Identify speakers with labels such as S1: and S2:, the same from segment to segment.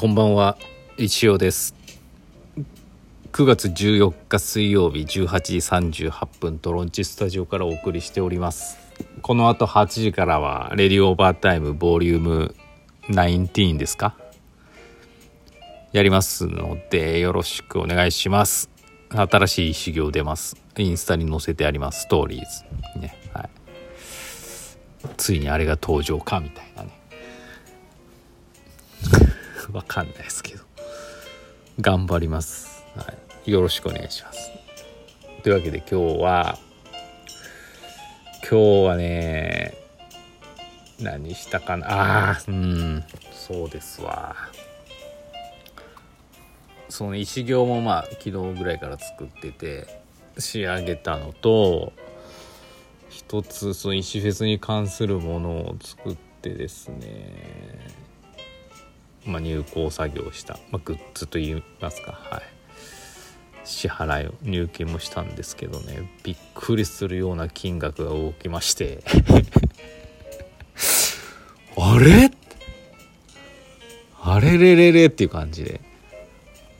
S1: こんばんは。石尾です。9月14日水曜日18時38分トロンチスタジオからお送りしております。この後8時からはレディオーバータイムボリューム19ですか？やりますのでよろしくお願いします。新しい修行出ます。インスタに載せてありますストーリーズ。ねはい。ついにあれが登場かみたいなね。わかんないですけど。頑張ります、はい、よろしくお願いします。というわけで今日は今日はね何したかな？ああうん。そうですわ。その石行もまあ昨日ぐらいから作ってて仕上げたのと一つその石フェスに関するものを作ってですね。まあ、入稿作業した、まあ、グッズといいますか、はい、支払いを入金もしたんですけどねびっくりするような金額が動きまして。あれ？あれれれれっていう感じで。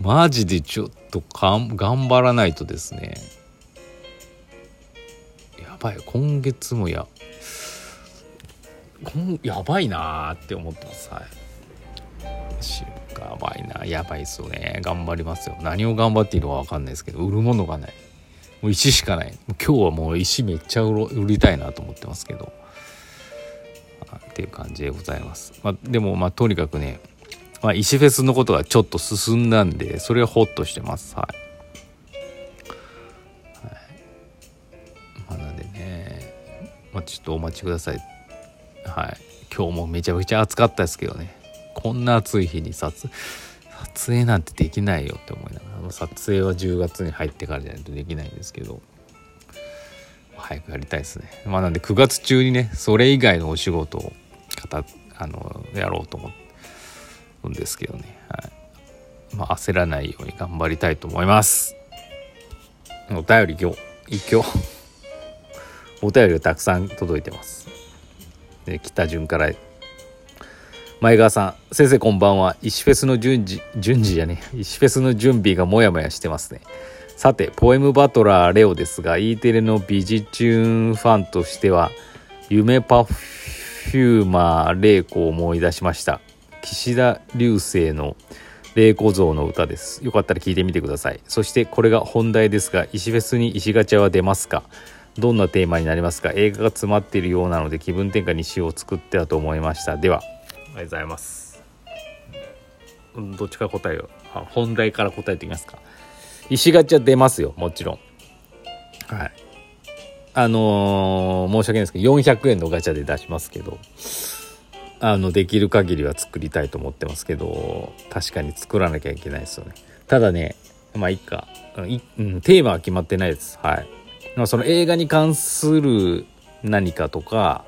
S1: マジでちょっと頑張らないとですね。やばい今月もややばいなーって思ってます。はい。やばいなやばいっすよね。頑張りますよ。何を頑張っていいのか分かんないですけど売るものがない。もう石しかない。今日はもう石めっちゃ売りたいなと思ってますけど。っていう感じでございます、まあ、でもまあとにかくね、まあ、石フェスのことがちょっと進んだんでそれはホッとしてます。はい、はい。まあ、なんでね、まあ、ちょっとお待ちください。はい。今日もめちゃくちゃ暑かったですけどね。こんな暑い日に撮撮影なんてできないよって思いながら撮影は10月に入ってからじゃないとできないんですけど早くやりたいですね。まあなんで9月中にねそれ以外のお仕事をあのやろうと思うんですけどね、はい。まあ、焦らないように頑張りたいと思います。お便り今日一挙お便りがたくさん届いてます。で北順から前川さん先生こんばんは。石フェスの順次順次じゃね石フェスの準備がモヤモヤしてますね。さてポエムバトラーレオですが E テレのビジチューンファンとしては夢パフューマー玲子を思い出しました。岸田流星の玲子像の歌です。よかったら聞いてみてください。そしてこれが本題ですが石フェスに石ガチャは出ますか？どんなテーマになりますか？映画が詰まっているようなので気分転換に詩を作ってたと思いました。ではがとうございます。どっちか答えよ本題から答えてみますか。石ガチャ出ますよもちろん。はい。あのー、申し訳ないですけど400円のガチャで出しますけどあのできる限りは作りたいと思ってますけど確かに作らなきゃいけないですよね。ただねまあいいか。い、うん、テーマは決まってないです。はい、まあ、その映画に関する何かとか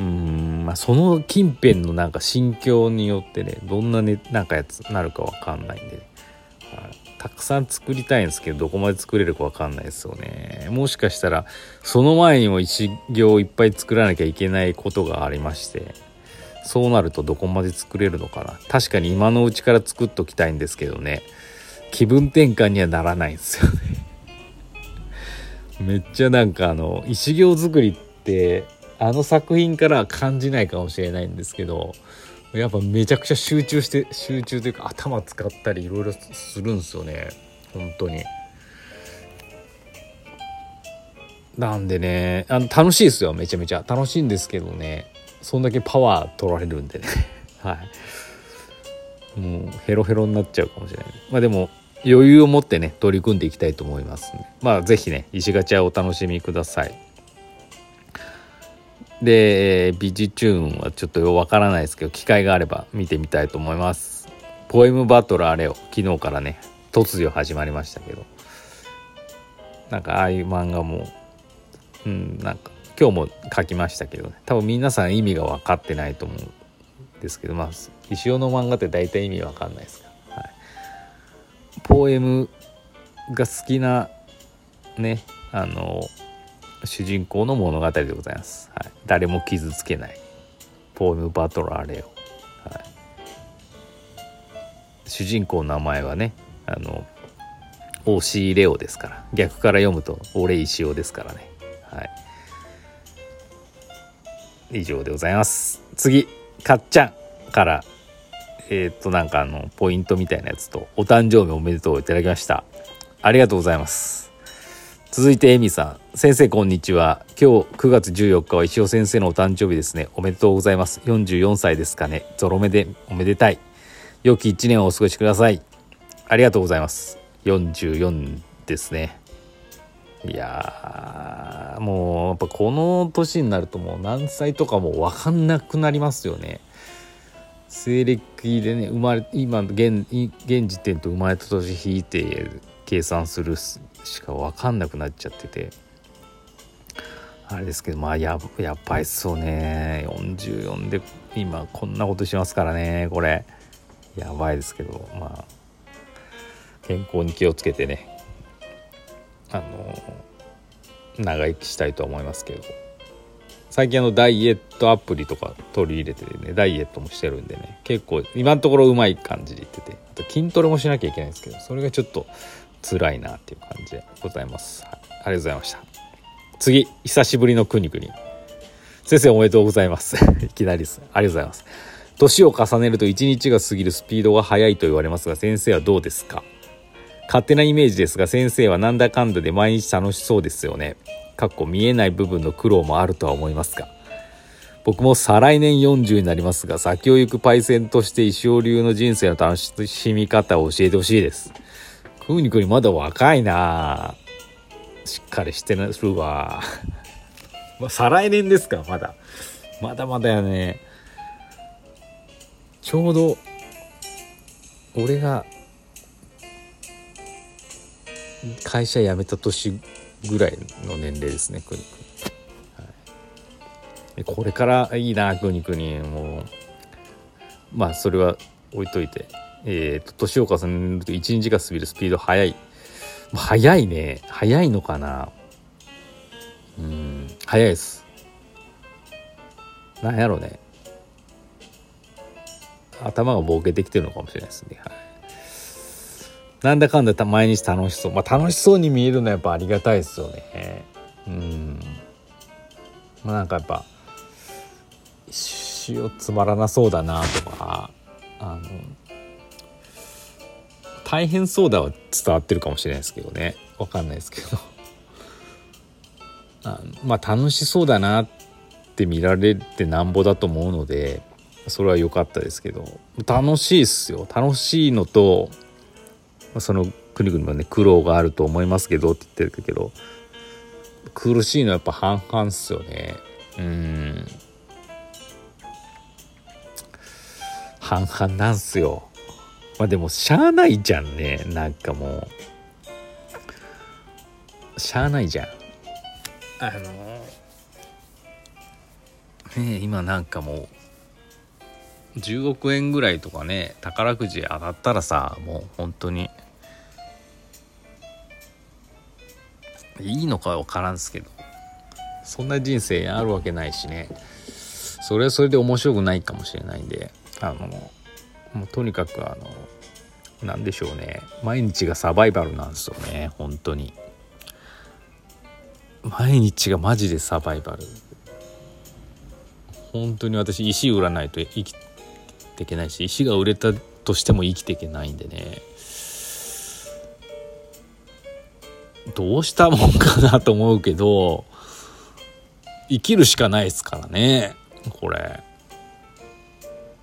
S1: うんまあその近辺のなんか心境によってねどんなねなんかやつなるかわかんないんで、たくさん作りたいんですけどどこまで作れるかわかんないですよね。もしかしたらその前にも一行いっぱい作らなきゃいけないことがありましてそうなるとどこまで作れるのかな。確かに今のうちから作っときたいんですけどね。気分転換にはならないんですよね。めっちゃなんかあの石行作りってあの作品から感じないかもしれないんですけどやっぱめちゃくちゃ集中して集中というか頭使ったりいろいろするんですよね。本当に。なんでねあの楽しいですよめちゃめちゃ。楽しいんですけどねそんだけパワー取られるんでね。はい。もうヘロヘロになっちゃうかもしれない。まあでも余裕を持ってね取り組んでいきたいと思いますまあ是非ね石ガチャお楽しみください。で、ビジチューンはちょっとよわからないですけど、機会があれば見てみたいと思います。ポエムバトラーレオ、昨日からね、突如始まりましたけど、なんかああいう漫画も、うん、なんか今日も書きましたけどね、多分皆さん意味が分かってないと思うんですけど、まあ、石尾の漫画って大体意味わかんないですから、はい。ポエムが好きな、ね、あの、主人公の物語でございます。はい、誰も傷つけない。ポーム・バトラー・レオ。はい、主人公の名前はねあの大志レオですから。逆から読むと俺石尾ですからね。はい。以上でございます。次かっちゃんからえっ、となんかあのポイントみたいなやつとお誕生日おめでとういただきました。ありがとうございます。続いてエミさん。先生こんにちは。今日9月14日は石尾先生のお誕生日ですね。おめでとうございます。44歳ですかね。ゾロ目でおめでたい。良き1年をお過ごしください。ありがとうございます。44ですね。いやもうやっぱこの年になるともう何歳とかも分かんなくなりますよね。西暦でね生まれ今現現時点と生まれた年引いて計算するしか分かんなくなっちゃってて。あれですけどまあややばいっすよね。44で今こんなことしますからねこれ。やばいですけどまあ健康に気をつけてね。あの長生きしたいと思いますけど。最近あのダイエットアプリとか取り入れてねダイエットもしてるんでね。結構今のところうまい感じでいってて。あと筋トレもしなきゃいけないんですけどそれがちょっと辛いなっていう感じでございます、はい、ありがとうございました。次久しぶりのくにくに先生おめでとうございます。いきなりです。ありがとうございます。年を重ねると1日が過ぎるスピードが速いと言われますが先生はどうですか？勝手なイメージですが先生はなんだかんだで毎日楽しそうですよね。かっこ見えない部分の苦労もあるとは思いますが。僕も再来年40になりますが先を行くパイセンとして石尾流の人生の楽しみ方を教えてほしいです。くにくにまだ若いな。しっかりしてるわ。ま再来年ですかまだ。まだまだやね。ちょうど俺が会社辞めた年ぐらいの年齢ですねくにくに、これからいいなくにくに。もうまあそれは置いといて。えっ、と年を重ねると一日が過ぎるスピード速い。速いね。速いのかな。うん。速いです。なんやろうね。頭がボケてきてるのかもしれないですね。はい。なんだかんだ毎日楽しそう。まあ楽しそうに見えるのはやっぱありがたいですよね。うん。まあなんかやっぱ、塩つまらなそうだなとか、あの、大変そうだは伝わってるかもしれないですけどね。わかんないですけど。あまあ楽しそうだなって見られてなんぼだと思うので、それは良かったですけど、楽しいっすよ。楽しいのと、その国々もね苦労があると思いますけどって言ってるけど苦しいのはやっぱ半々っすよねうん半々なんすよまあでもしゃあないじゃんね。なんかもう。しゃあないじゃん。あのね今なんかもう10億円ぐらいとかね宝くじ当たったらさもう本当にいいのか分からんすけど。そんな人生あるわけないしね。それはそれで面白くないかもしれないんであのもうとにかくあの何でしょうね。毎日がサバイバルなんですよね。本当に。毎日がマジでサバイバル。本当に私石売らないと生きていけないし石が売れたとしても生きていけないんでね。どうしたもんかなと思うけど生きるしかないですからね。これ。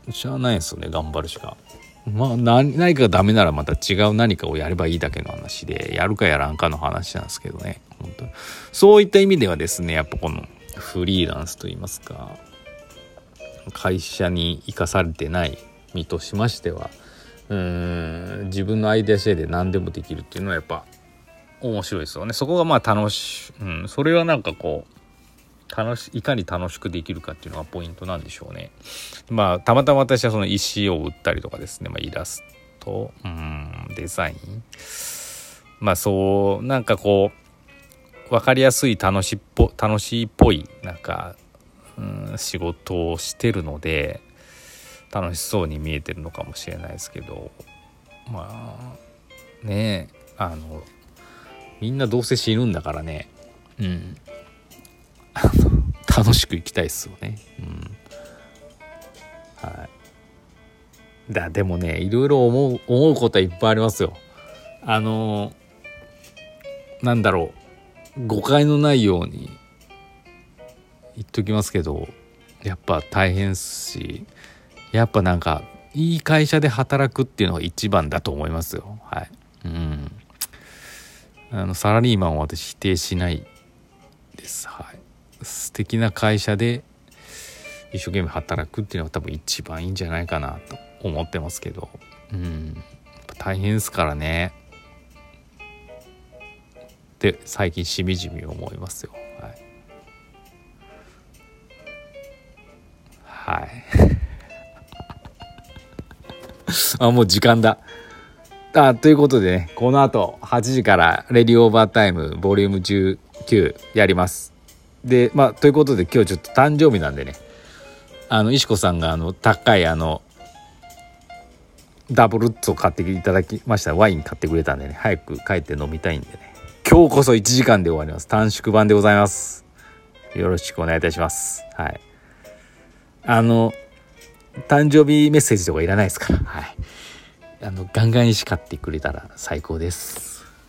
S1: しゃあないですよね頑張るしか。まあ何何かがダメならまた違う何かをやればいいだけの話でやるかやらんかの話なんですけどね。本当そういった意味ではですねやっぱこのフリーランスといいますか会社に生かされてない身としましてはうん自分のアイデア次第で何でもできるっていうのはやっぱ面白いですよね。そこがまあ楽しい、うん、それはなんかこう楽しいかに楽しくできるかっていうのがポイントなんでしょうね。まあたまたま私はその石を売ったりとかですね、まあ、イラスト。うんデザイン。まあそうなんかこう分かりやすい楽しっぽ楽しいっぽいなんか、うん、仕事をしてるので楽しそうに見えてるのかもしれないですけど。まあねえあのみんなどうせ死ぬんだからね。うん。楽しく生きたいっすよね。うん。はい。だでもねいろいろ思う思うことはいっぱいありますよ。あのなんだろう。誤解のないように言っときますけどやっぱ大変っすしやっぱなんかいい会社で働くっていうのが一番だと思いますよ。はい。うん。あのサラリーマンを私否定しないです。はい。素敵な会社で一生懸命働くっていうのが多分一番いいんじゃないかなと思ってますけど。うん。大変ですからね。って最近しみじみ思いますよ。はい、はい。あもう時間だ。あということでねこの後8時から「レディオーバータイムボリューム19やります。でまあということで今日ちょっと誕生日なんでね。あの石子さんがあの高いあのダブルッツを買っていただきました。ワイン買ってくれたんでね。早く帰って飲みたいんでね。今日こそ1時間で終わります。短縮版でございます。よろしくお願いいたします。はい。あの誕生日メッセージとかいらないですから。はい。あのガンガン石買ってくれたら最高です。